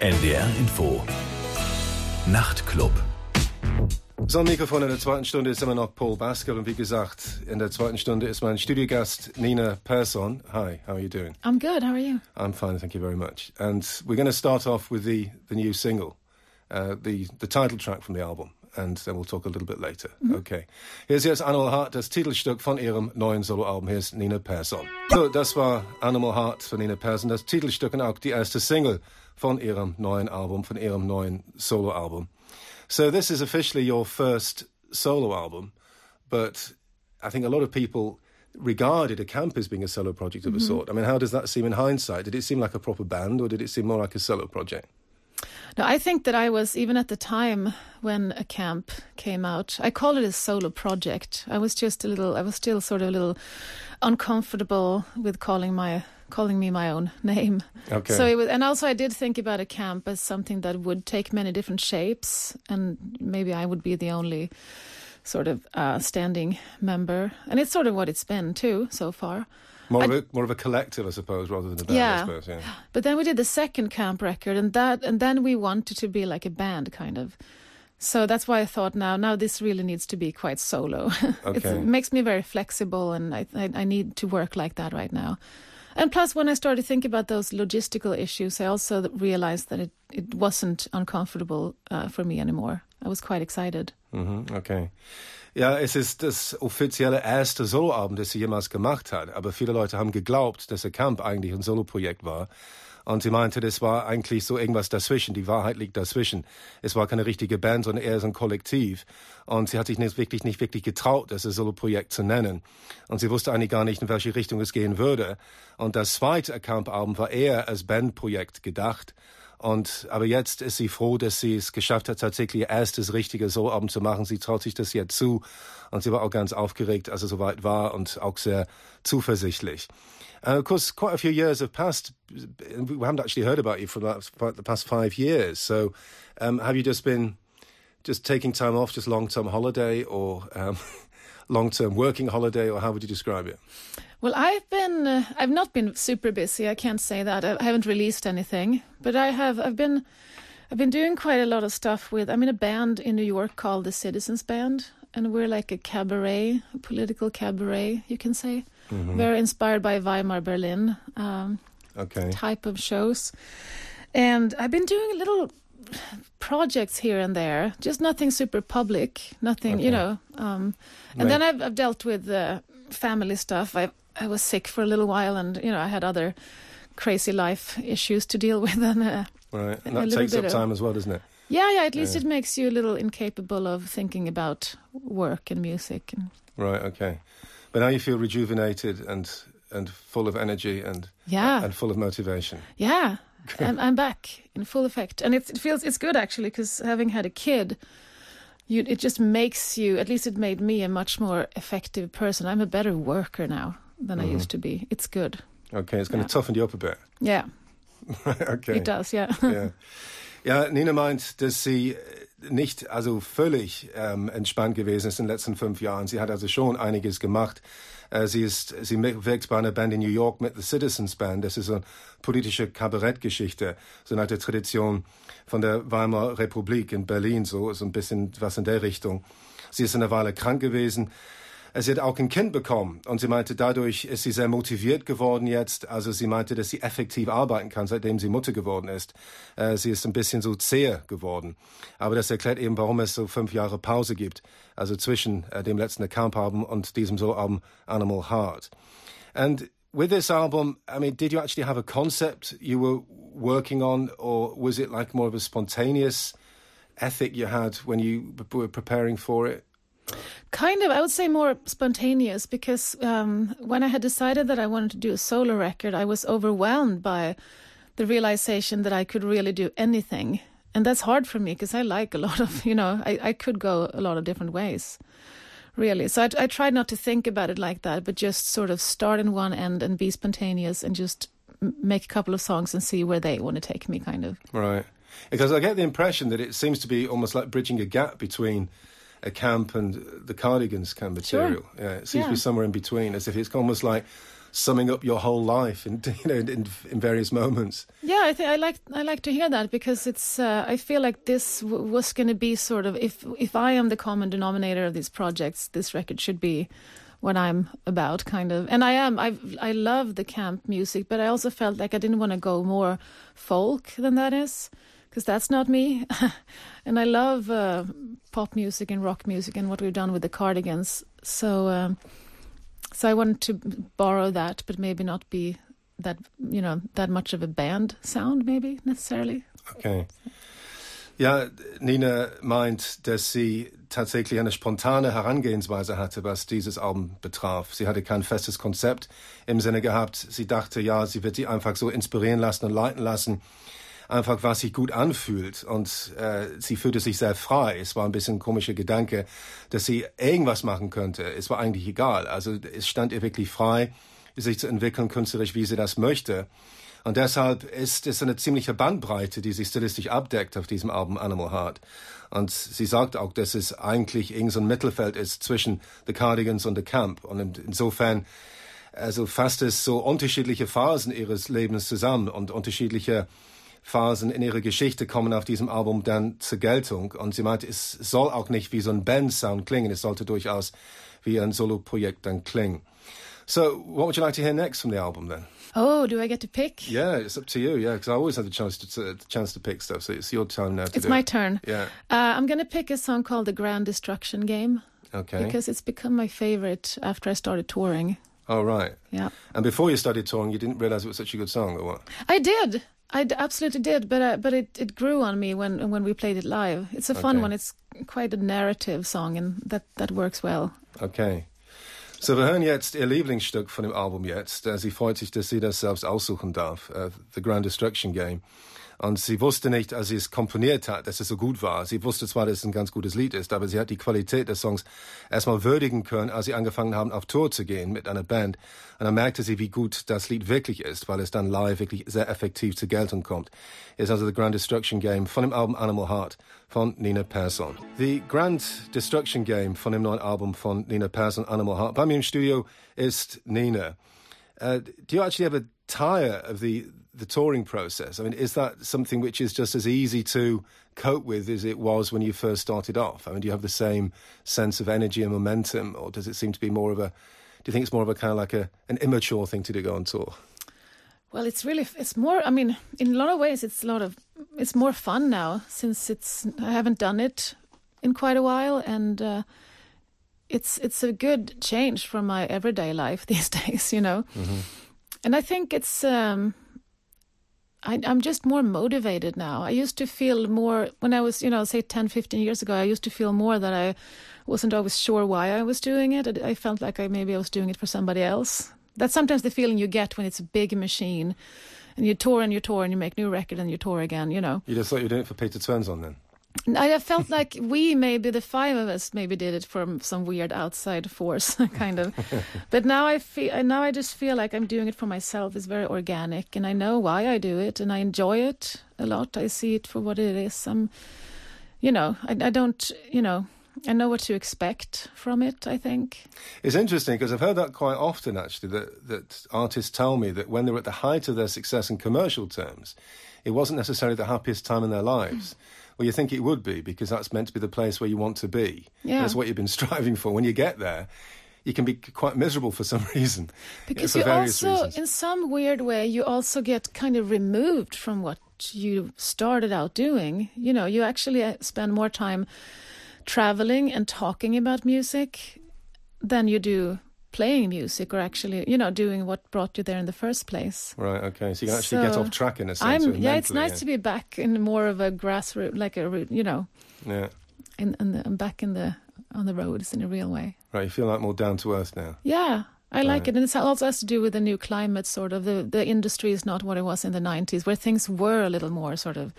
NDR Info. Nachtclub. So, Mikrofon in der zweiten Stunde ist immer noch Paul Baskel und wie gesagt, in der zweiten Stunde ist mein Studiogast Nina Persson. Hi, how are you doing? I'm good. How are you? I'm fine, thank you very much. And we're going to start off with the, the new single, uh, the, the title track from the album. And then we'll talk a little bit later. Okay. Hier ist jetzt Animal Heart, das Titelstück von ihrem neuen Soloalbum. Hier ist Nina Persson. So, das war Animal Heart von Nina Persson, das Titelstück und auch die erste Single von ihrem neuen Album, von ihrem neuen Soloalbum. So this is officially your first solo album, but I think a lot of people regarded a camp as being a solo project of a mm-hmm. sort. I mean, how does that seem in hindsight? Did it seem like a proper band or did it seem more like a solo project? No, I think that I was even at the time when a camp came out. I call it a solo project. I was just a little. I was still sort of a little uncomfortable with calling my calling me my own name. Okay. So it was, and also I did think about a camp as something that would take many different shapes, and maybe I would be the only sort of uh, standing member. And it's sort of what it's been too so far. More I- of a more of a collective, I suppose, rather than a band. I Yeah. suppose. Yeah. But then we did the second camp record, and that, and then we wanted to be like a band, kind of. So that's why I thought now, now this really needs to be quite solo. Okay. it makes me very flexible, and I, I, I need to work like that right now. And plus, when I started thinking about those logistical issues, I also realized that it, it wasn't uncomfortable uh, for me anymore. I was quite excited. Mhm, okay. Ja, es ist das offizielle erste Soloalbum, das sie jemals gemacht hat. Aber viele Leute haben geglaubt, dass der Camp eigentlich ein Soloprojekt war. Und sie meinte, das war eigentlich so irgendwas dazwischen. Die Wahrheit liegt dazwischen. Es war keine richtige Band, sondern eher so ein Kollektiv. Und sie hat sich nicht wirklich, nicht wirklich getraut, das Soloprojekt zu nennen. Und sie wusste eigentlich gar nicht, in welche Richtung es gehen würde. Und das zweite Camp-Album war eher als Bandprojekt gedacht. Und aber jetzt ist sie froh, dass sie es geschafft hat, tatsächlich ihr erstes richtige Soloalbum zu machen. Sie traut sich das jetzt zu. Und sie war auch ganz aufgeregt, als es soweit war und auch sehr zuversichtlich. And of course, quite a few years have passed. We haven't actually heard about you for the past five years. So, um, have you just been just taking time off, just long-term holiday, or um, long-term working holiday, or how would you describe it? Well, I've been uh, I've not been super busy. I can't say that. I haven't released anything, but I have I've been I've been doing quite a lot of stuff with I'm in a band in New York called the Citizens Band and we're like a cabaret, a political cabaret, you can say. Very inspired by Weimar Berlin um, Okay. type of shows. And I've been doing a little projects here and there, just nothing super public, nothing, you know. Um, and Right. then I've, I've dealt with uh, family stuff. I I was sick for a little while, and you know I had other crazy life issues to deal with. And uh, Right. And that takes up of- time as well, doesn't it? yeah, yeah. At least Yeah. it makes you a little incapable of thinking about work and music. And Right. Okay. But now you feel rejuvenated and and full of energy and yeah, and full of motivation. Yeah, I'm, I'm back in full effect, and it, it feels it's good actually because having had a kid, you it just makes you. At least it made me a much more effective person. I'm a better worker now than I used mm-hmm. to be. It's good. Okay, it's going Yeah. to toughen you up a bit. Yeah, okay. it does. Yeah. Ja. ja, Nina meint, dass sie nicht also völlig ähm, entspannt gewesen ist in den letzten fünf Jahren. Sie hat also schon einiges gemacht. Äh, sie ist, sie wirkt bei einer Band in New York mit The Citizens Band. Das ist eine politische Kabarettgeschichte, so eine alte Tradition von der Weimarer Republik in Berlin, so, so ein bisschen was in der Richtung. Sie ist eine Weile krank gewesen. Sie hat auch ein Kind bekommen und sie meinte, dadurch ist sie sehr motiviert geworden jetzt. Also sie meinte, dass sie effektiv arbeiten kann, seitdem sie Mutter geworden ist. Äh, sie ist ein bisschen so zäher geworden. Aber das erklärt eben, warum es so fünf Jahre Pause gibt. Also zwischen äh, dem letzten Account-Album und diesem Solo-Album Animal Heart. And with this album, I mean, did you actually have a concept you were working on or was it like more of a spontaneous ethic you had when you were preparing for it? Kind of, I would say more spontaneous because um, when I had decided that I wanted to do a solo record, I was overwhelmed by the realization that I could really do anything. And that's hard for me because I like a lot of, you know, I, I could go a lot of different ways, really. So I, I tried not to think about it like that, but just sort of start in one end and be spontaneous and just make a couple of songs and see where they want to take me, kind of. Right. Because I get the impression that it seems to be almost like bridging a gap between a camp and the Cardigans kind of Sure. material. Yeah, it seems to be somewhere in between, as if it's almost like summing up your whole life in you know in, in various moments. Yeah, I think I like I like to hear that because it's uh, I feel like this w- was going to be sort of if if I am the common denominator of these projects, this record should be what I'm about, kind of. And I am. I I love the camp music, but I also felt like I didn't want to go more folk than that is, because that's not me. and I love uh, pop music and rock music and what we've done with the Cardigans. So. Um, so I wanted to borrow that, but maybe not be that you know that much of a band sound, maybe necessarily. Okay. Ja, Nina meint, dass sie tatsächlich eine spontane Herangehensweise hatte, was dieses Album betraf. Sie hatte kein festes Konzept im Sinne gehabt. Sie dachte, ja, sie wird sich einfach so inspirieren lassen und leiten lassen einfach was sich gut anfühlt. Und äh, sie fühlte sich sehr frei. Es war ein bisschen ein komischer Gedanke, dass sie irgendwas machen könnte. Es war eigentlich egal. Also es stand ihr wirklich frei, sich zu entwickeln künstlerisch, wie sie das möchte. Und deshalb ist es eine ziemliche Bandbreite, die sie stilistisch abdeckt auf diesem Album Animal Heart. Und sie sagt auch, dass es eigentlich irgendein so Mittelfeld ist zwischen The Cardigans und The Camp. Und insofern also fasst es so unterschiedliche Phasen ihres Lebens zusammen und unterschiedliche Phasen in ihrer Geschichte kommen auf diesem Album dann zur Geltung. Und sie meint, es soll auch nicht wie so ein Band-Sound klingen, es sollte durchaus wie ein Solo-Projekt dann klingen. So, what would you like to hear next from the album then? Oh, do I get to pick? Yeah, it's up to you. Yeah, because I always have the chance to, the chance to pick stuff. So it's your time now. To it's my turn. Yeah. Uh, I'm to pick a song called "The Grand Destruction Game." Okay. Because it's become my favorite after I started touring. Oh right. Yeah. And before you started touring, you didn't realize it was such a good song, or what? I did. I absolutely did, but uh, but it, it grew on me when when we played it live. It's a fun okay. one. It's quite a narrative song, and that that works well. Okay. So, wir hören jetzt ihr Lieblingsstück von dem Album jetzt. Sie freut sich, dass sie das selbst aussuchen darf. Uh, The Grand Destruction Game. Und sie wusste nicht, als sie es komponiert hat, dass es so gut war. Sie wusste zwar, dass es ein ganz gutes Lied ist, aber sie hat die Qualität des Songs erstmal würdigen können, als sie angefangen haben, auf Tour zu gehen mit einer Band. Und dann merkte sie, wie gut das Lied wirklich ist, weil es dann live wirklich sehr effektiv zur Geltung kommt. Ist also The Grand Destruction Game von dem Album Animal Heart von Nina Persson. The Grand Destruction Game von dem neuen Album von Nina Persson, Animal Heart. Bei mir im Studio ist Nina. Uh, do you actually ever tire of the the touring process? I mean, is that something which is just as easy to cope with as it was when you first started off? I mean, do you have the same sense of energy and momentum, or does it seem to be more of a? Do you think it's more of a kind of like a an immature thing to do go on tour? Well, it's really it's more. I mean, in a lot of ways, it's a lot of it's more fun now since it's I haven't done it in quite a while, and uh, it's it's a good change from my everyday life these days, you know. Mm-hmm. And I think it's um, I, am just more motivated now. I used to feel more when I was, you know, say 10, 15 years ago. I used to feel more that I wasn't always sure why I was doing it. I felt like I maybe I was doing it for somebody else. That's sometimes the feeling you get when it's a big machine, and you tour and you tour and you make new record and you tour again. You know. You just thought you were doing it for Peter Svensson then. I felt like we maybe the five of us maybe did it from some weird outside force kind of, but now I feel now I just feel like I'm doing it for myself. It's very organic, and I know why I do it, and I enjoy it a lot. I see it for what it is. I'm, you know, I, I don't, you know, I know what to expect from it. I think it's interesting because I've heard that quite often. Actually, that that artists tell me that when they're at the height of their success in commercial terms, it wasn't necessarily the happiest time in their lives. Hmm. Well, you think it would be because that's meant to be the place where you want to be. Yeah. That's what you've been striving for. When you get there, you can be quite miserable for some reason. Because for you various also, reasons. in some weird way, you also get kind of removed from what you started out doing. You know, you actually uh, spend more time traveling and talking about music than you do playing music or actually, you know, doing what brought you there in the first place. Right. Okay. So you can actually get off track in a sense. I'm yeah, it's nice to be back in more of a grassroots, like a you know, Yeah. the, I'm back in the on the roads in a real way. Right. You feel like more down to earth now. Yeah, I like Right. it, and it also has to do with the new climate. Sort of the the industry is not what it was in the '90s, where things were a little more sort of,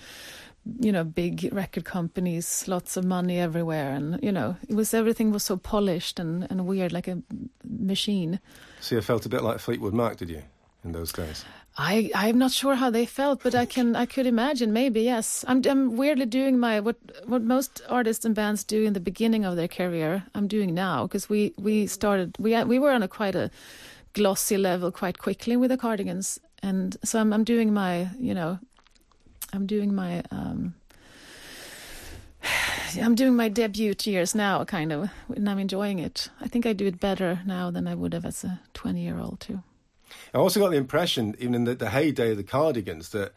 you know, big record companies, lots of money everywhere, and you know, it was everything was so polished and and weird, like a machine. So you felt a bit like Fleetwood Mac, did you, in those days? I I'm not sure how they felt, but I can I could imagine maybe yes. I'm I'm weirdly doing my what what most artists and bands do in the beginning of their career. I'm doing now because we we started we we were on a quite a glossy level quite quickly with the cardigans, and so I'm, I'm doing my, you know, I'm doing my. Um, I'm doing my debut years now, kind of, and I'm enjoying it. I think I do it better now than I would have as a 20 year old, too. I also got the impression, even in the, the, heyday of the Cardigans, that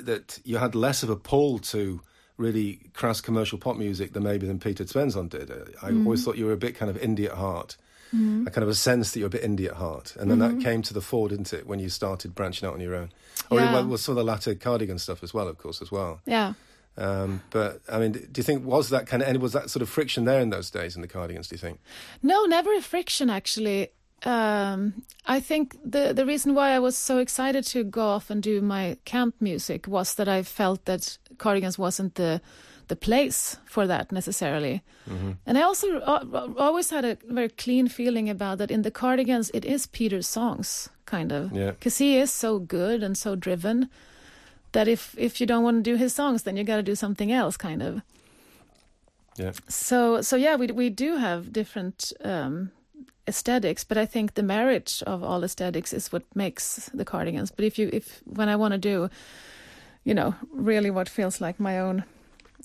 that you had less of a pull to really crass commercial pop music than maybe than Peter Svensson did. I mm. always thought you were a bit kind of indie at heart. Mm. I kind of a sense that you're a bit indie at heart, and then mm-hmm. that came to the fore, didn't it, when you started branching out on your own? Or yeah. well, well, some of the latter cardigan stuff as well, of course, as well. Yeah. Um, but I mean, do you think was that kind of and was that sort of friction there in those days in the cardigans? Do you think? No, never a friction actually. Um, I think the the reason why I was so excited to go off and do my camp music was that I felt that cardigans wasn't the the place for that necessarily. Mm-hmm. And I also uh, always had a very clean feeling about that in the Cardigans, it is Peter's songs, kind of. Because yeah. he is so good and so driven that if, if you don't want to do his songs, then you got to do something else, kind of. Yeah. So, so yeah, we, we do have different um, aesthetics, but I think the marriage of all aesthetics is what makes the Cardigans. But if you, if when I want to do, you know, really what feels like my own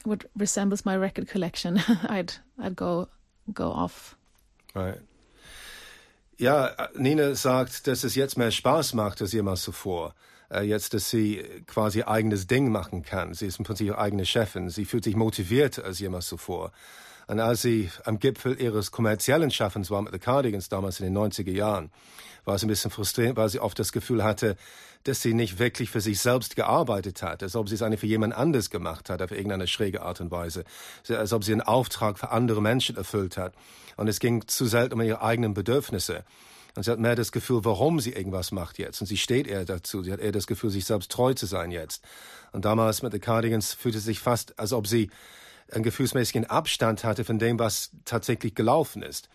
what resembles my record collection, I'd I'd go go off. Right. Ja, Nina sagt, dass es jetzt mehr Spaß macht als jemals zuvor. Äh, jetzt, dass sie quasi eigenes Ding machen kann. Sie ist im Prinzip eigene Chefin. Sie fühlt sich motivierter als jemals zuvor. Und als sie am Gipfel ihres kommerziellen Schaffens war mit The Cardigans damals in den 90er Jahren, war es ein bisschen frustrierend, weil sie oft das Gefühl hatte, dass sie nicht wirklich für sich selbst gearbeitet hat, als ob sie es eigentlich für jemand anderes gemacht hat, auf irgendeine schräge Art und Weise, als ob sie einen Auftrag für andere Menschen erfüllt hat. Und es ging zu selten um ihre eigenen Bedürfnisse. Und sie hat mehr das Gefühl, warum sie irgendwas macht jetzt. Und sie steht eher dazu. Sie hat eher das Gefühl, sich selbst treu zu sein jetzt. Und damals mit The Cardigans fühlte sie sich fast, als ob sie einen gefühlsmäßigen Abstand hatte von dem, was tatsächlich gelaufen ist.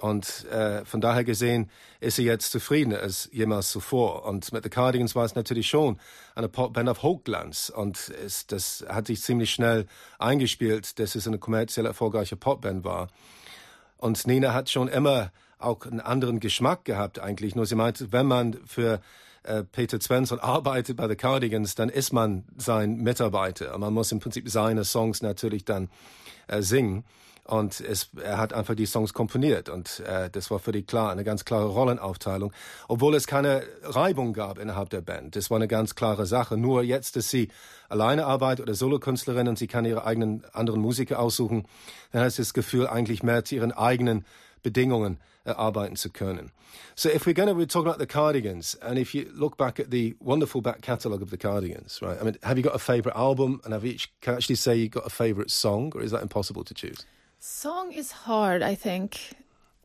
Und äh, von daher gesehen ist sie jetzt zufriedener als jemals zuvor. Und mit The Cardigans war es natürlich schon eine Popband auf Hochglanz. Und es, das hat sich ziemlich schnell eingespielt, dass es eine kommerziell erfolgreiche Popband war. Und Nina hat schon immer auch einen anderen Geschmack gehabt eigentlich. Nur sie meinte, wenn man für äh, Peter Svensson arbeitet bei The Cardigans, dann ist man sein Mitarbeiter. Man muss im Prinzip seine Songs natürlich dann äh, singen. Und es, er hat einfach die Songs komponiert und äh, das war für die klar eine ganz klare Rollenaufteilung, obwohl es keine Reibung gab innerhalb der Band. Das war eine ganz klare Sache. Nur jetzt, dass sie alleine arbeitet oder Solokünstlerin und sie kann ihre eigenen anderen Musiker aussuchen, dann hat sie das Gefühl, eigentlich mehr zu ihren eigenen Bedingungen eh, erarbeiten zu können. So if we're going to, we're talking about the Cardigans, and if you look back at the wonderful back catalogue of the Cardigans, right? I mean, have you got a favourite album, and have you can actually say you got a favourite song, or is that impossible to choose? Song is hard, I think.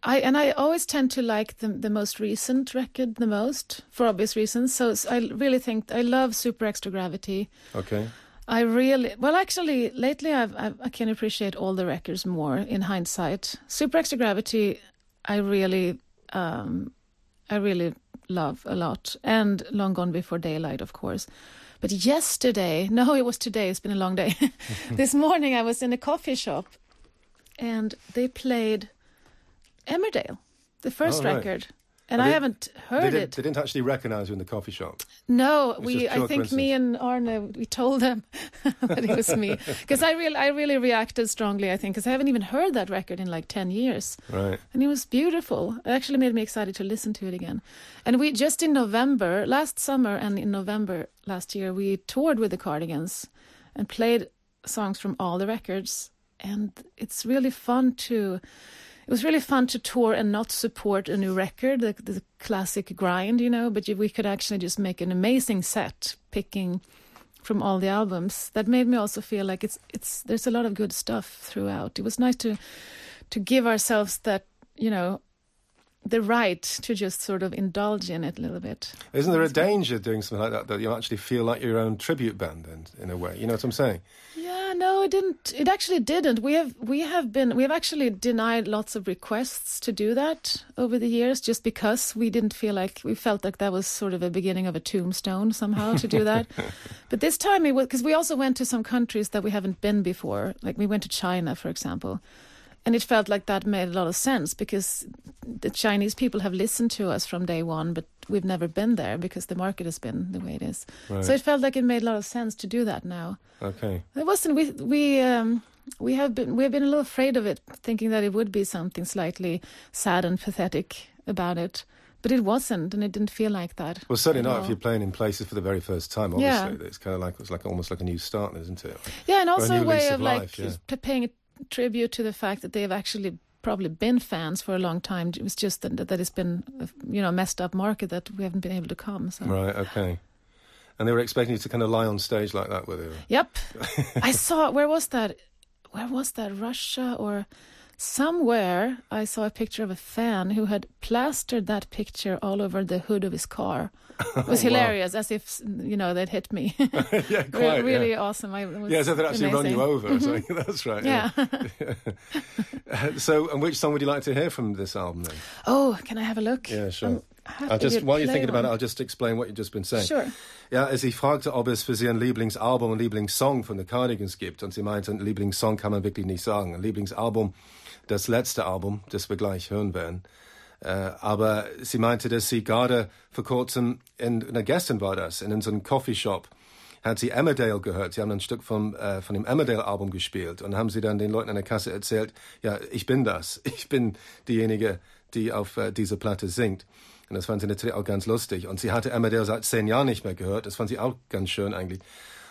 I and I always tend to like the the most recent record the most for obvious reasons. So I really think I love Super Extra Gravity. Okay. I really well actually lately I've, I've, i can appreciate all the records more in hindsight. Super Extra Gravity, I really um, I really love a lot, and Long Gone Before Daylight, of course. But yesterday, no, it was today. It's been a long day. this morning, I was in a coffee shop and they played Emmerdale, the first oh, right. And I haven't heard they it. They didn't actually recognize you in the coffee shop. No, we. I think me and Arne we told them that it was me because I really, I really reacted strongly. I think because I haven't even heard that record in like ten years. Right. And it was beautiful. It actually made me excited to listen to it again. And we just in November, last summer, and in November last year, we toured with the Cardigans and played songs from all the records and it's really fun to it was really fun to tour and not support a new record, the, the classic grind, you know, but we could actually just make an amazing set picking from all the albums. That made me also feel like it's it's there's a lot of good stuff throughout. It was nice to to give ourselves that, you know, the right to just sort of indulge in it a little bit. Isn't there a danger doing something like that that you actually feel like your own tribute band in, in a way? You know what I'm saying? Yeah, no, it didn't. It actually didn't. We have we have been we have actually denied lots of requests to do that over the years, just because we didn't feel like we felt like that was sort of a beginning of a tombstone somehow to do that. but this time it was because we also went to some countries that we haven't been before. Like we went to China, for example and it felt like that made a lot of sense because the Chinese people have listened to us from day one, but we've never been there because the market has been the way it is. Right. So it felt like it made a lot of sense to do that now. Okay. It wasn't. We we um, we have been we have been a little afraid of it, thinking that it would be something slightly sad and pathetic about it. But it wasn't, and it didn't feel like that. Well, certainly not if you're playing in places for the very first time. Yeah. Obviously, it's kind of like it's like almost like a new start, isn't it? Yeah, and Or a also a way of, like life, yeah. paying tribute to the fact that they've actually probably been fans for a long time. It was just that, that it's been, you know, a messed up market that we haven't been able to come. So. Right. Okay. And they were expecting you to kind of lie on stage like that, were they? Yep, I saw. Where was that? Where was that? Russia or somewhere? I saw a picture of a fan who had plastered that picture all over the hood of his car. It was Oh, wow. hilarious, as if you know they'd hit me. yeah, Re- really Yeah. awesome. I, Yeah, so they'd actually run you amazing. over. or something. That's right. Yeah. so, and which song would you like to hear from this album then? oh, can I have a look? Yeah, sure. Um, I have I'll just while you're thinking about it. I'll just explain what you've just been saying. Sure. Ja, als ich fragte, ob es für Sie ein Lieblingsalbum und Lieblingssong von The Cardigans gibt, und sie meinte, ein Lieblingssong kann man wirklich nicht sagen. Ein Lieblingsalbum, das letzte Album, das wir gleich hören werden. Äh, aber sie meinte, dass sie gerade vor kurzem, in, na, gestern war das, in so einem Coffeeshop, hat sie Emmerdale gehört. Sie haben ein Stück vom, äh, von dem Emmerdale-Album gespielt und haben sie dann den Leuten an der Kasse erzählt, ja, ich bin das. Ich bin diejenige, die auf äh, dieser Platte singt. Und das fand sie natürlich auch ganz lustig. Und sie hatte Emmerdale seit zehn Jahren nicht mehr gehört. Das fand sie auch ganz schön eigentlich.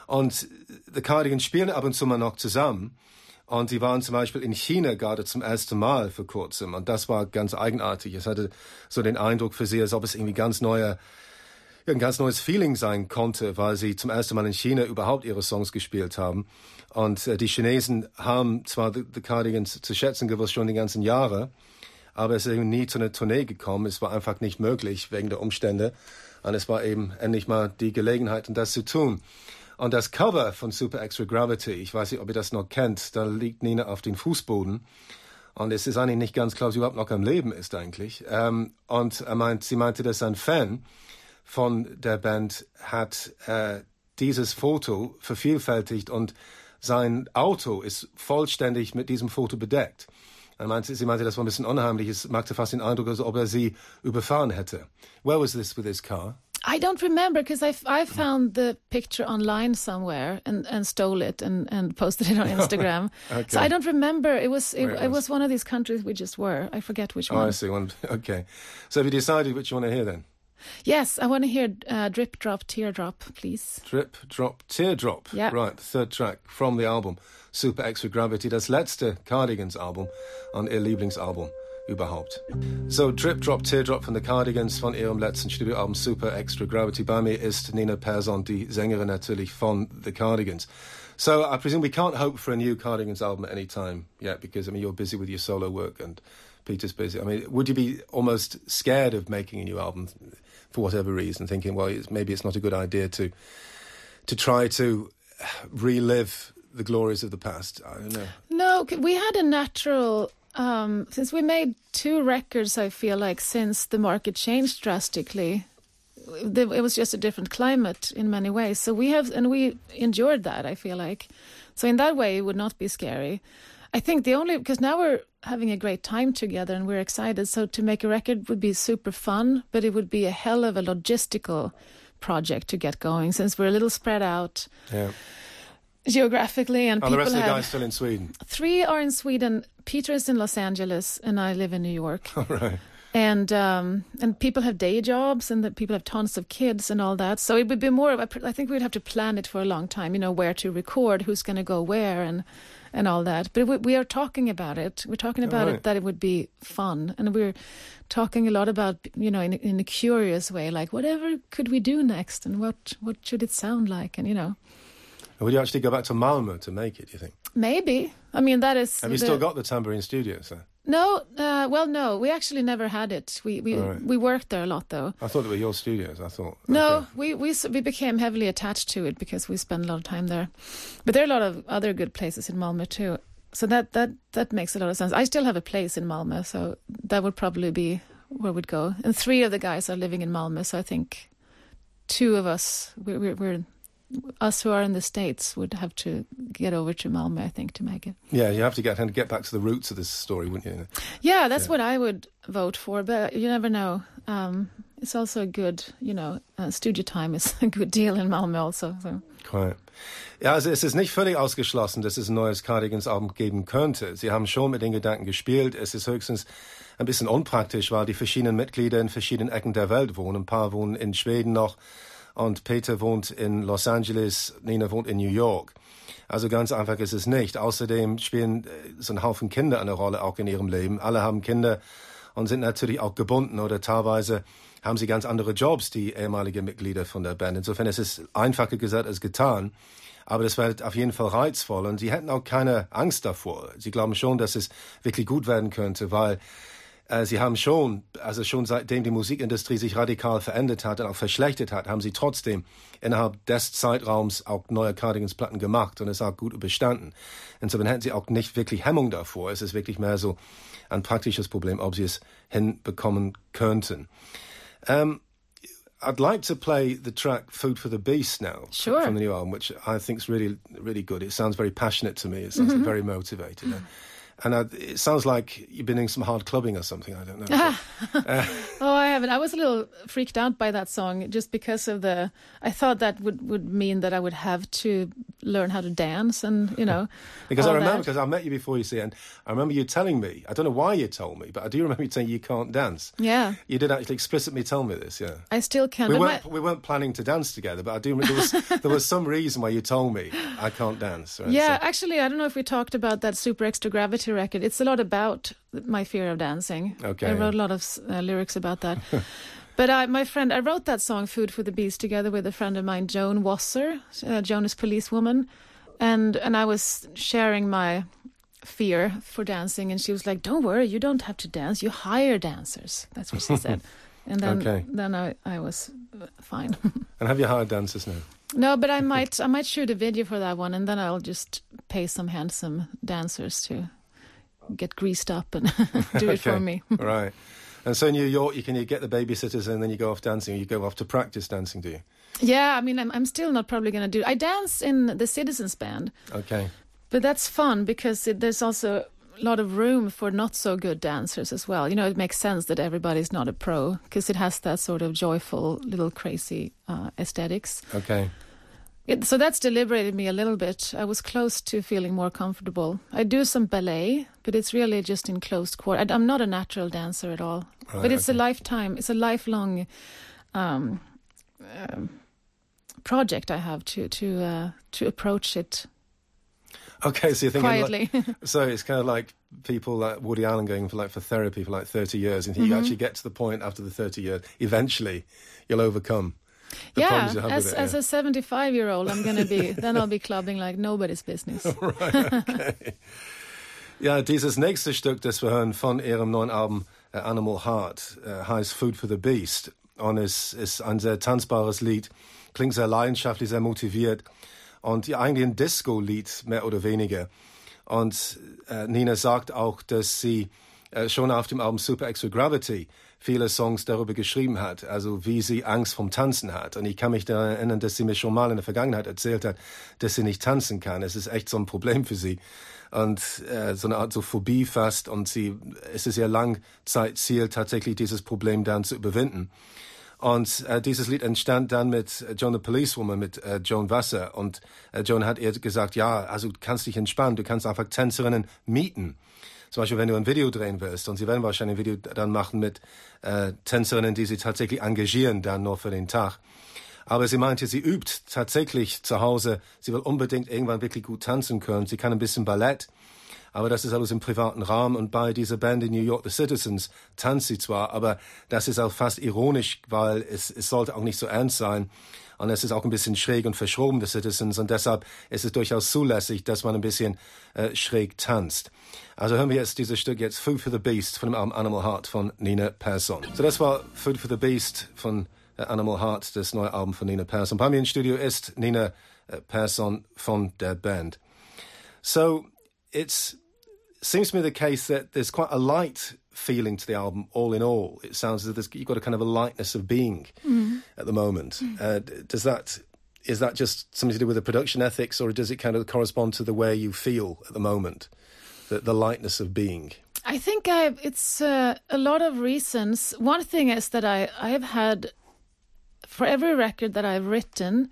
Und The Cardigans spielen ab und zu mal noch zusammen. Und sie waren zum Beispiel in China gerade zum ersten Mal vor kurzem. Und das war ganz eigenartig. Es hatte so den Eindruck für sie, als ob es irgendwie ganz neuer ja, ein ganz neues Feeling sein konnte, weil sie zum ersten Mal in China überhaupt ihre Songs gespielt haben. Und äh, die Chinesen haben zwar The, The Cardigans zu schätzen gewusst schon die ganzen Jahre, aber es ist eben nie zu einer Tournee gekommen. Es war einfach nicht möglich wegen der Umstände. Und es war eben endlich mal die Gelegenheit, das zu tun. Und das Cover von Super Extra Gravity, ich weiß nicht, ob ihr das noch kennt, da liegt Nina auf dem Fußboden. Und es ist eigentlich nicht ganz klar, ob sie überhaupt noch am Leben ist eigentlich. Ähm, und er meint, sie meinte, dass ein Fan von der Band hat äh, dieses Foto vervielfältigt und sein Auto ist vollständig mit diesem Foto bedeckt. Er meinte, sie meinte, das war ein bisschen unheimlich. Es machte fast den Eindruck, als ob er sie überfahren hätte. Where was this with his car? I don't remember because I, I found the picture online somewhere and, and stole it and, and posted it on Instagram. okay. So I don't remember. It was it, it it was. one of these countries we just were. I forget which Oh, one. I see. One. Okay. So have you decided which you want to hear then? Yes, I want to hear uh, "Drip Drop Teardrop," please. Drip, Drop, Teardrop. Yeah. Right, the third track from the album Super Extra Gravity, das letzte Cardigans Album und ihr Lieblingsalbum überhaupt. So, Drip, Drop, Teardrop von The Cardigans von ihrem letzten Studioalbum Super Extra Gravity. Bei mir ist Nina Persson, die Sängerin natürlich von The Cardigans. So, I presume we can't hope for a new Cardigans album at any time yet because, I mean, you're busy with your solo work and Peter's busy. I mean, would you be almost scared of making a new album for whatever reason, thinking, well, it's, maybe it's not a good idea to to try to relive the glories of the past. I don't know. No, we had a natural. Um, since we made two records, I feel like since the market changed drastically, it was just a different climate in many ways. So we have, and we endured that. I feel like, so in that way, it would not be scary. I think the only because now we're having a great time together and we're excited. So to make a record would be super fun, but it would be a hell of a logistical project to get going since we're a little spread out Yeah. Geographically and Are the people rest of the guys still in Sweden? three are in Sweden. Peter is in Los Angeles, and I live in New York. All right. And um, and people have day jobs, and the people have tons of kids and all that. So it would be more. of a- I think we'd have to plan it for a long time. You know, where to record, who's going to go where, and and all that. But we, we are talking about it. We're talking about right. it that it would be fun, and we're talking a lot about you know in a- in a curious way, like whatever could we do next, and what what should it sound like, and you know Would you actually go back to Malmo to make it, do you think? maybe. I mean that is. Have you the- still got the tambourine studio, sir? No, uh, well, no, we actually never had it. We we right. we worked there a lot, though. I thought they were your studios. I thought. No, Okay. we we we became heavily attached to it because we spent a lot of time there. But there are a lot of other good places in Malmö too. So that that that makes a lot of sense. I still have a place in Malmö, so that would probably be where we'd go. And three of the guys are living in Malmö, so I think two of us we're we're, we're us who are in the states would have to get over to Malmö, I think, to make it. Yeah, you have to get and get back to the roots of this story, wouldn't you? Yeah, that's yeah. what I would vote for, but you never know. Um, it's also a good, you know, uh, studio time is a good deal in Malmö also. So. Quite. Ja, also es ist nicht völlig ausgeschlossen, dass es ein neues Cardigans-Album geben könnte. Sie haben schon mit den Gedanken gespielt. Es ist höchstens ein bisschen unpraktisch, weil die verschiedenen Mitglieder in verschiedenen Ecken der Welt wohnen. Ein paar wohnen in Schweden noch und Peter wohnt in Los Angeles, Nina wohnt in New York. Also ganz einfach ist es nicht. Außerdem spielen äh, so ein Haufen Kinder eine Rolle auch in ihrem Leben. Alle haben Kinder und sind natürlich auch gebunden oder teilweise haben sie ganz andere Jobs, die ehemaligen Mitglieder von der Band. Insofern ist es einfacher gesagt als getan. Aber das wird auf jeden Fall reizvoll und sie hätten auch keine Angst davor. Sie glauben schon, dass es wirklich gut werden könnte, weil äh, sie haben schon, also schon seitdem die Musikindustrie sich radikal verändert hat und auch verschlechtert hat, haben sie trotzdem innerhalb des Zeitraums auch neue Cardigans-Platten gemacht und es auch gut überstanden. Insofern hätten sie auch nicht wirklich Hemmung davor. Es ist wirklich mehr so ein praktisches Problem, ob sie es hinbekommen könnten. Um, I'd like to play the track "Food for the Beast" now sure. from the new album, which I think is really, really good. It sounds very passionate to me. It sounds mm-hmm. very motivated. And I, it sounds like you've been doing some hard clubbing or something. I don't know. But, uh, oh, I haven't. I was a little freaked out by that song just because of the. I thought that would, would mean that I would have to learn how to dance and, you know. because I remember, because I met you before, you see, and I remember you telling me, I don't know why you told me, but I do remember you saying you can't dance. Yeah. You did actually explicitly tell me this, yeah. I still can't. We, weren't, my... we weren't planning to dance together, but I do there was, there was some reason why you told me I can't dance. Right? Yeah, so. actually, I don't know if we talked about that Super Extra Gravity record. It's a lot about my fear of dancing. Okay. I wrote a lot of uh, lyrics about that. but I, my friend, I wrote that song "Food for the Beast" together with a friend of mine, Joan Wasser. Uh, Joan As Police Woman, and and I was sharing my fear for dancing, and she was like, "Don't worry, you don't have to dance. You hire dancers." That's what she said. And then okay. then I I was uh, fine. and have you hired dancers now? No, but I might I might shoot a video for that one, and then I'll just pay some handsome dancers to get greased up and do it for me. right. And so in New York, you can you get the babysitters and then you go off dancing. Or you go off to practice dancing, do you? Yeah, I mean, I'm, I'm still not probably going to do. I dance in the Citizens Band. Okay. But that's fun because it, there's also a lot of room for not so good dancers as well. You know, it makes sense that everybody's not a pro because it has that sort of joyful, little crazy uh, aesthetics. Okay. It, so that's deliberated me a little bit. I was close to feeling more comfortable. I do some ballet, but it's really just in closed quarter. I, am not a natural dancer at all. Right, but it's okay. a lifetime, it's a lifelong um, uh, project I have to to uh, to approach it. Okay, so you're thinking quietly. Like, so it's kind of like people like Woody Allen going for like for therapy for like 30 years, and mm-hmm. you actually get to the point after the 30 years, eventually you'll overcome yeah, as, as a 75 year old, I'm going to be, then I'll be clubbing like nobody's business. right, okay. ja, dieses nächste Stück, das wir hören von ihrem neuen Album uh, Animal Heart, uh, heißt Food for the Beast. Und es ist ein sehr tanzbares Lied, klingt sehr leidenschaftlich, sehr motiviert. Und ja, eigentlich ein Disco-Lied, mehr oder weniger. Und äh, Nina sagt auch, dass sie äh, schon auf dem Album Super Extra Gravity viele Songs darüber geschrieben hat, also wie sie Angst vom Tanzen hat. Und ich kann mich daran erinnern, dass sie mir schon mal in der Vergangenheit erzählt hat, dass sie nicht tanzen kann. Es ist echt so ein Problem für sie. Und äh, so eine Art so Phobie fast. Und sie, es ist ihr Langzeitziel, tatsächlich dieses Problem dann zu überwinden. Und äh, dieses Lied entstand dann mit Joan the Policewoman, mit äh, Joan Wasser. Und äh, Joan hat ihr gesagt, ja, also du kannst dich entspannen, du kannst einfach Tänzerinnen mieten. Zum Beispiel, wenn du ein Video drehen willst, und sie werden wahrscheinlich ein Video dann machen mit äh, Tänzerinnen, die sie tatsächlich engagieren, dann nur für den Tag. Aber sie meinte, sie übt tatsächlich zu Hause. Sie will unbedingt irgendwann wirklich gut tanzen können. Sie kann ein bisschen Ballett. Aber das ist alles im privaten Rahmen. Und bei dieser Band in New York, The Citizens, tanzt sie zwar, aber das ist auch fast ironisch, weil es, es sollte auch nicht so ernst sein. Und es ist auch ein bisschen schräg und verschroben, The Citizens. Und deshalb ist es durchaus zulässig, dass man ein bisschen äh, schräg tanzt. Also hören wir jetzt dieses Stück jetzt Food for the Beast von dem Animal Heart von Nina Persson. So das war Food for the Beast von äh, Animal Heart, das neue Album von Nina Persson. Bei mir im Studio ist Nina äh, Persson von der Band. So it's seems to me the case that there's quite a light feeling to the album, all in all. It sounds as if you've got a kind of a lightness of being mm. at the moment. Mm. Uh, does that is that just something to do with the production ethics, or does it kind of correspond to the way you feel at the moment, the, the lightness of being? I think I, it's uh, a lot of reasons. One thing is that I, I have had, for every record that I've written,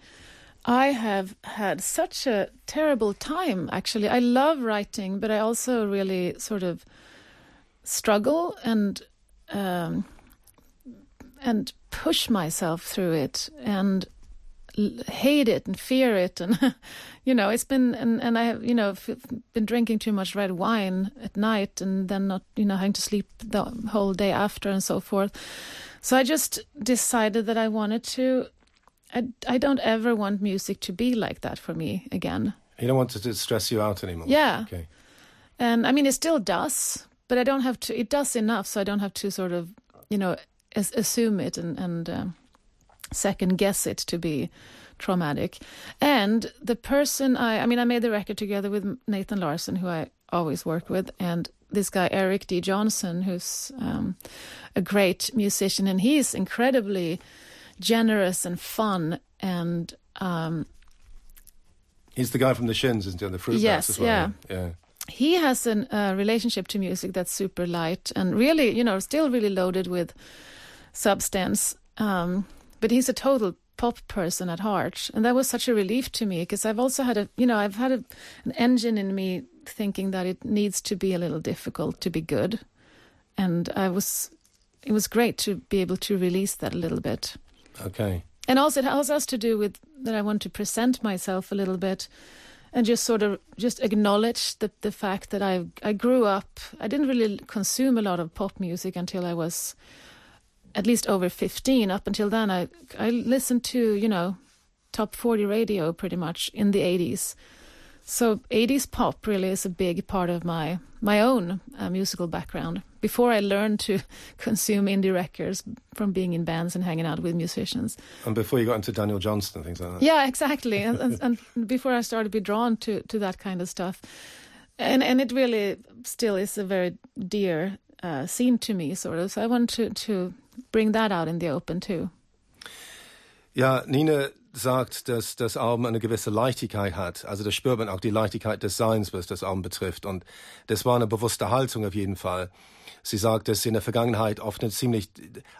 I have had such a terrible time, actually. I love writing, but I also really sort of struggle and um, and push myself through it and hate it and fear it and you know it's been and, and i have you know been drinking too much red wine at night and then not you know having to sleep the whole day after and so forth. So i just decided that i wanted to i, I don't ever want music to be like that for me again. You don't want it to stress you out anymore? Yeah. Okay. And i mean it still does but i don't have to it does enough so i don't have to sort of you know assume it and and um, second guess it to be traumatic. And the person I, I mean, I made the record together with Nathan Larson, who I always work with, and this guy Eric D. Johnson, who's um, a great musician, and he's incredibly generous and fun and. Um, he's the guy from the Shins, isn't he? The Fruit yes, as well. yeah. yeah. He has a uh, relationship to music that's super light and really, you know, still really loaded with substance. Um, but he's a total pop person at heart. And that was such a relief to me because i've also had a you know i've had a, an engine in me thinking that it needs to be a little difficult to be good. And i was it was great to be able to release that a little bit. Okay. And also it also has to do with that i want to present myself a little bit and just sort of just acknowledge the the fact that i i grew up i didn't really consume a lot of pop music until i was at least over 15 up until then i i listened to you know top 40 radio pretty much in the 80s so 80s pop really is a big part of my my own uh, musical background. Before i learned to consume indie records from being in bands and hanging out with musicians. And before you got into daniel johnston and things like that. Yeah exactly. And, and, and before i started to be drawn to to that kind of stuff. And and it really still is a very dear uh, scene to me sort of. So i want to to bring that out in the open too. Ja, Nina sagt, dass das Album eine gewisse Leichtigkeit hat. Also das spürt man auch die Leichtigkeit des Seins, was das Album betrifft. Und das war eine bewusste Haltung auf jeden Fall. Sie sagt, dass sie in der Vergangenheit oft eine ziemlich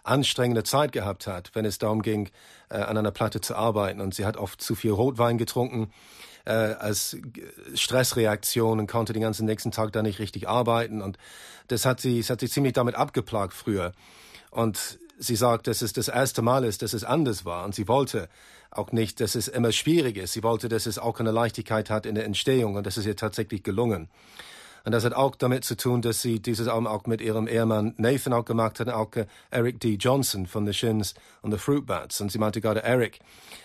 anstrengende Zeit gehabt hat, wenn es darum ging, äh, an einer Platte zu arbeiten. Und sie hat oft zu viel Rotwein getrunken äh, als Stressreaktion und konnte den ganzen nächsten Tag da nicht richtig arbeiten. Und das hat sie, das hat sie ziemlich damit abgeplagt früher. Und sie sagt, dass es das erste Mal ist, dass es anders war. Und sie wollte auch nicht, dass es immer schwierig ist. Sie wollte, dass es auch eine Leichtigkeit hat in der Entstehung. Und das ist ihr tatsächlich gelungen. Und das hat auch damit zu tun, dass sie dieses Album auch mit ihrem Ehemann Nathan auch gemacht hat, auch Eric D. Johnson von The Shins und The Fruit Bats. Und sie meinte gerade, Eric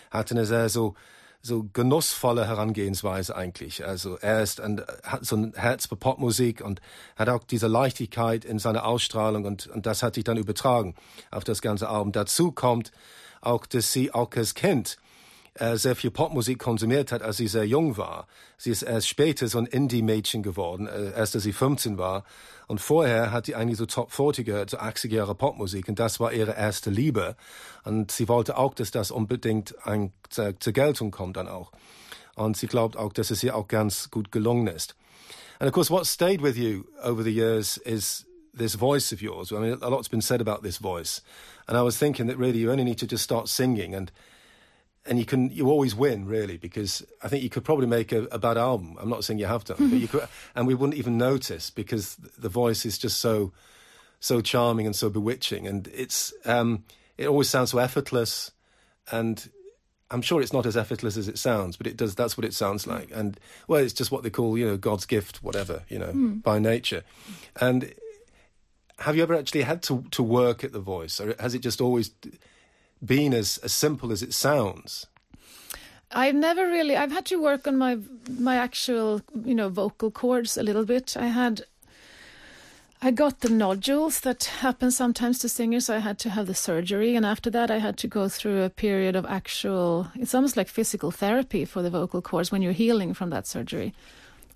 hatte eine sehr so so genussvolle Herangehensweise eigentlich. Also er ist ein, hat so ein Herz für Popmusik und hat auch diese Leichtigkeit in seiner Ausstrahlung und, und das hat sich dann übertragen auf das ganze Album. Dazu kommt auch, dass sie auch als Kind äh, sehr viel Popmusik konsumiert hat, als sie sehr jung war. Sie ist erst später so ein Indie-Mädchen geworden, äh, erst als sie 15 war. Und vorher hat sie eigentlich so Top 40er, so 80er Jahre Popmusik und das war ihre erste Liebe. Und sie wollte auch, dass das unbedingt ein, zur, zur Geltung kommt dann auch. Und sie glaubt auch, dass es ihr auch ganz gut gelungen ist. And of course, what stayed with you over the years is this voice of yours. I mean, a lot's been said about this voice. And I was thinking that really you only need to just start singing and and you can you always win really because I think you could probably make a, a bad album. I'm not saying you have done, but you could, and we wouldn't even notice because the voice is just so so charming and so bewitching, and it's um, it always sounds so effortless, and I'm sure it's not as effortless as it sounds, but it does. That's what it sounds like, and well, it's just what they call you know God's gift, whatever you know mm. by nature, and. Have you ever actually had to, to work at the voice, or has it just always been as, as simple as it sounds? I've never really. I've had to work on my my actual, you know, vocal cords a little bit. I had. I got the nodules that happen sometimes to singers. So I had to have the surgery, and after that, I had to go through a period of actual. It's almost like physical therapy for the vocal cords when you're healing from that surgery.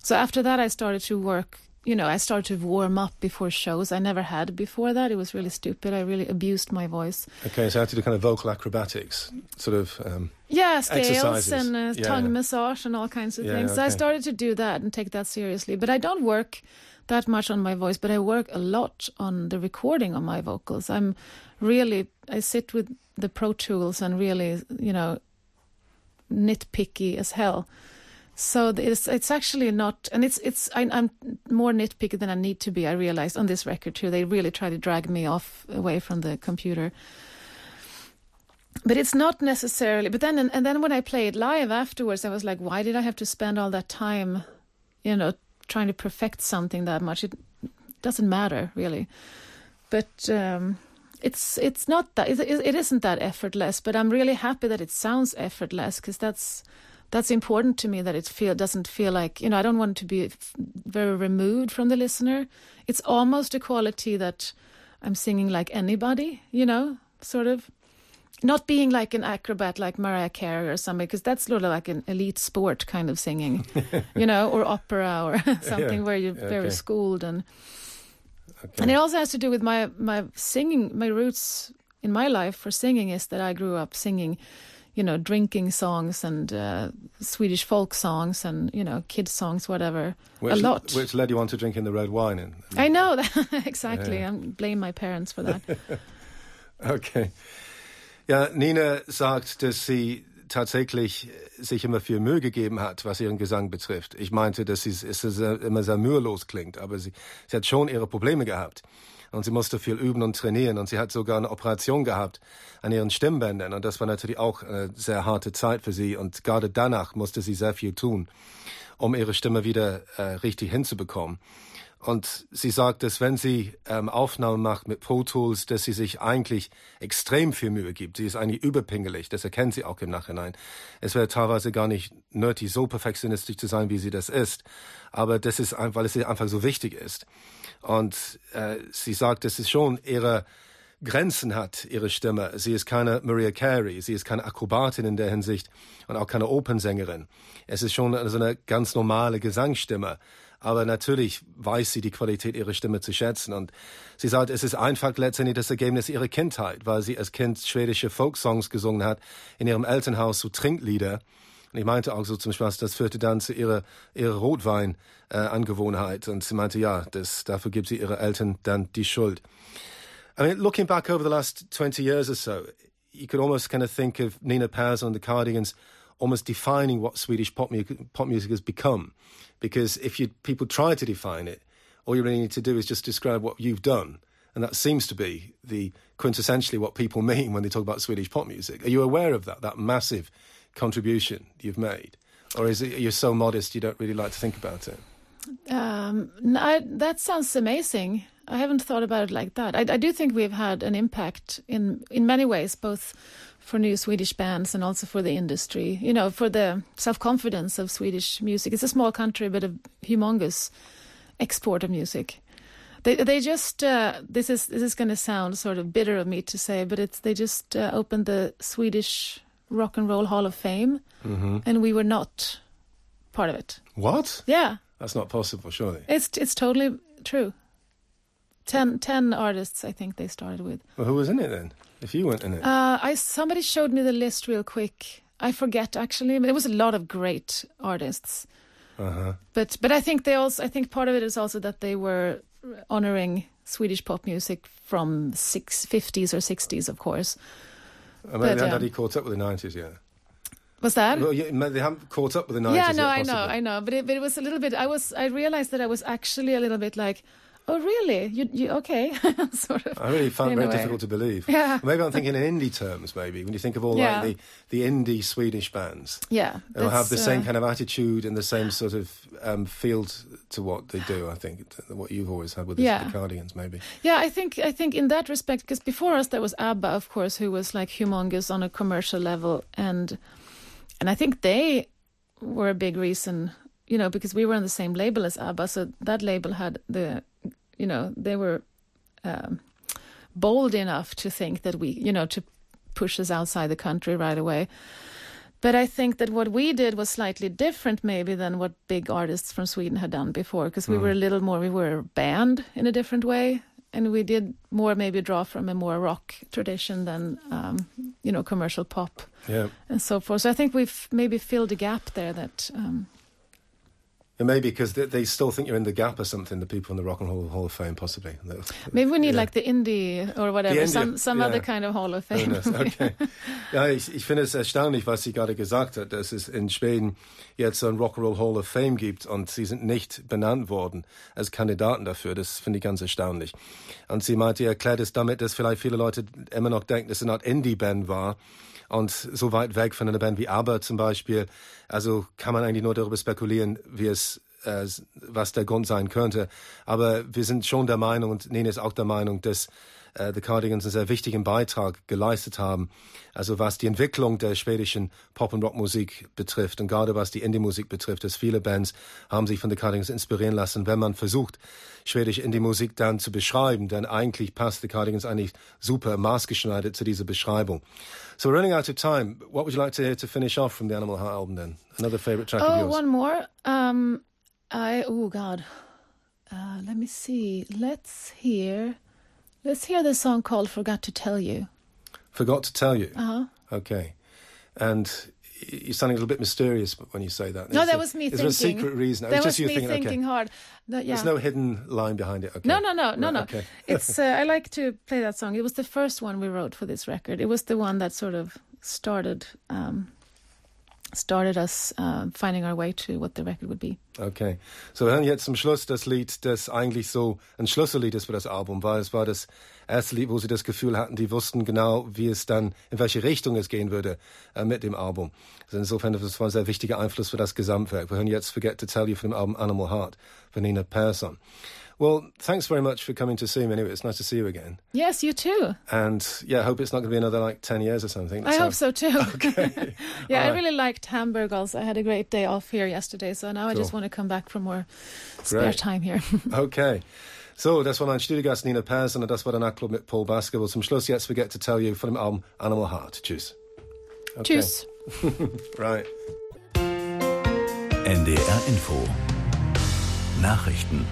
So after that, I started to work you know, I started to warm up before shows. I never had before that. It was really stupid. I really abused my voice. Okay, so I had to do kind of vocal acrobatics, sort of. Um, yeah, scales exercises. and uh, Yeah. tongue massage and all kinds of Yeah, things. So I started to do that and take that seriously. But I don't work that much on my voice, but I work a lot on the recording of my vocals. I'm really, I sit with the Pro Tools and really, you know, nitpicky as hell. So it's it's actually not, and it's it's I, I'm more nitpicky than I need to be. I realized on this record too, they really try to drag me off away from the computer. But it's not necessarily. But then and, and then when I play it live afterwards, I was like, why did I have to spend all that time, you know, trying to perfect something that much? It doesn't matter really. But um, it's it's not that it, it it isn't that effortless. But I'm really happy that it sounds effortless because that's that's important to me that it feel doesn't feel like you know I don't want to be very removed from the listener. It's almost a quality that I'm singing like anybody, you know, sort of. Not being like an acrobat like Mariah Carey or something, because that's sort of like an elite sport kind of singing, you know, or opera or something where you're Yeah, very schooled and okay. and it also has to do with my my singing my roots in my life for singing is that I grew up singing you know drinking songs and uh, Swedish folk songs and you know kids songs whatever which, a lot Which led you on to drinking the red wine. And, I know that exactly Yeah. I blame my parents for that Okay. Ja, Nina sagt, dass sie tatsächlich sich immer viel Mühe gegeben hat, was ihren Gesang betrifft. Ich meinte, dass sie es sehr, immer sehr mühelos klingt, aber sie, sie hat schon ihre Probleme gehabt. Und sie musste viel üben und trainieren. Und sie hat sogar eine Operation gehabt an ihren Stimmbändern. Und das war natürlich auch eine sehr harte Zeit für sie. Und gerade danach musste sie sehr viel tun, um ihre Stimme wieder äh, richtig hinzubekommen. Und sie sagt, dass wenn sie ähm, Aufnahmen macht mit Pro Tools, dass sie sich eigentlich extrem viel Mühe gibt. Sie ist eigentlich überpingelig, das erkennt sie auch im Nachhinein. Es wäre teilweise gar nicht nötig, so perfektionistisch zu sein, wie sie das ist. Aber das ist einfach, weil es ihr einfach so wichtig ist. Und äh, sie sagt, dass es schon ihre Grenzen hat, ihre Stimme. Sie ist keine Maria Carey, sie ist keine Akrobatin in der Hinsicht und auch keine Opernsängerin. Es ist schon so eine ganz normale Gesangsstimme. Aber natürlich weiß sie die Qualität ihrer Stimme zu schätzen. Und sie sagt, es ist einfach letztendlich das Ergebnis ihrer Kindheit, weil sie als Kind schwedische Folksongs gesungen hat, in ihrem Elternhaus so Trinklieder. Und ich meinte auch so zum Spaß, das führte dann zu ihrer, ihrer Rotwein-Angewohnheit. Äh, Und sie meinte, ja, das, dafür gibt sie ihre Eltern dann die Schuld. I mean, looking back over the last 20 years or so, you could almost kind of think of Nina Persson and the Cardigans almost defining what Swedish pop, mu- pop music has become. Because if you, people try to define it, all you really need to do is just describe what you've done. And that seems to be the quintessentially what people mean when they talk about Swedish pop music. Are you aware of that, that massive contribution you've made? Or is it you're so modest you don't really like to think about it? Um, I, that sounds amazing. I haven't thought about it like that. I, I do think we've had an impact in in many ways, both for new Swedish bands and also for the industry. You know, for the self confidence of Swedish music. It's a small country, but a humongous export of music. They they just uh, this is this is going to sound sort of bitter of me to say, but it's they just uh, opened the Swedish Rock and Roll Hall of Fame, and we were not part of it. What? Yeah. That's not possible, surely. It's it's totally true. Ten, ten artists, I think they started with. Well, who was in it then? If you weren't in it. Uh, I somebody showed me the list real quick. I forget actually. There was a lot of great artists, Uh-huh. but but I think they also. I think part of it is also that they were honoring Swedish pop music from six fifties or sixties, of course. I mean, But, um, really caught up with the 90s yet. Was that? Well, yeah, they haven't caught up with the 90s yeah, yet, no, I know, possibly. I know, but it, but it was a little bit. I was, I realized that I was actually a little bit like, oh, really? You, you okay? sort of. I really found it very difficult to believe. Yeah. Maybe I'm thinking in indie terms, maybe, when you think of all Yeah. like the, the indie Swedish bands. Yeah, They'll have the that's, same uh, kind of attitude and the same sort of um, field to what they do, I think, what you've always had with the, Yeah. the Cardigans, maybe. Yeah, I think I think in that respect, because before us there was ABBA, of course, who was like humongous on a commercial level, and and I think they were a big reason, you know, because we were on the same label as ABBA, so that label had the, you know, they were um, bold enough to think that we, you know, to push us outside the country right away. But I think that what we did was slightly different, maybe, than what big artists from Sweden had done before, because we Mm. were a little more, we were a band in a different way. And we did more maybe draw from a more rock tradition than, um, you know, commercial pop Yeah. and so forth. So I think we've maybe filled a gap there that um, And maybe because they, they still think you're in the gap or something, the people in the Rock and Roll Hall of Fame, possibly. maybe we need Yeah. like the indie or whatever, indie- some some yeah. other kind of Hall of Fame. Okay. Ja, ich, ich finde es erstaunlich, was sie gerade gesagt hat, dass es in Schweden jetzt so ein Rock'n'Roll Hall of Fame gibt und sie sind nicht benannt worden als Kandidaten dafür. Das finde ich ganz erstaunlich. Und sie meinte, erklärt es damit, dass vielleicht viele Leute immer noch denken, dass es eine Art Indie-Band war und so weit weg von einer Band wie ABBA zum Beispiel. Also kann man eigentlich nur darüber spekulieren, wie es äh, was der Grund sein könnte. Aber wir sind schon der Meinung, und Nene ist auch der Meinung, dass äh, The Cardigans einen sehr wichtigen Beitrag geleistet haben. Also was die Entwicklung der schwedischen Pop- und Rockmusik betrifft und gerade was die Indie-Musik betrifft, dass viele Bands haben sich von The Cardigans inspirieren lassen, wenn man versucht, schwedische Indie-Musik dann zu beschreiben, denn eigentlich passt The Cardigans eigentlich super maßgeschneidert zu dieser Beschreibung. So we're running out of time. What would you like to hear to finish off from the Animal Heart album then? Another favourite track of Oh, yours? one more. Um, I oh God, uh, let me see. Let's hear. Let's hear the song called "Forgot to Tell You." Forgot to tell you. Uh huh. Okay. And you're sounding a little bit mysterious when you say that. No, Is that there- was me Is thinking. there a secret reason? That was just you me thinking, thinking okay. hard. No, yeah. There's no hidden line behind it. Okay. No, no, no, no, Right, no. Okay. It's. Uh, I like to play that song. It was the first one we wrote for this record. It was the one that sort of started um, started us uh, finding our way to what the record would be. Okay. So wir hören jetzt zum Schluss das Lied, das eigentlich so ein Schlüssellied ist für das Album, weil es war das erste Lied, wo sie das Gefühl hatten, die wussten genau, wie es dann, in welche Richtung es gehen würde äh, mit dem Album. Also insofern, das war ein sehr wichtiger Einfluss für das Gesamtwerk. Wir hören jetzt Forget to Tell You von dem Album Animal Heart von Nina Persson. Well, thanks very much for coming to see me anyway. It's nice to see you again. Yes, you too. And yeah, I hope it's not going to be another like 10 years or something. I hope so too. Okay. yeah, All I right. really liked Hamburg also. I had a great day off here yesterday, so now I just want to come back for more spare Great. time here. Okay. So, das war mein Studiogast Nina Persson und das war der Nachtclub mit Paul Baskerville. Zum Schluss jetzt Forget to Tell You von dem Album Animal Heart. Tschüss. Okay. Tschüss. Right. NDR Info Nachrichten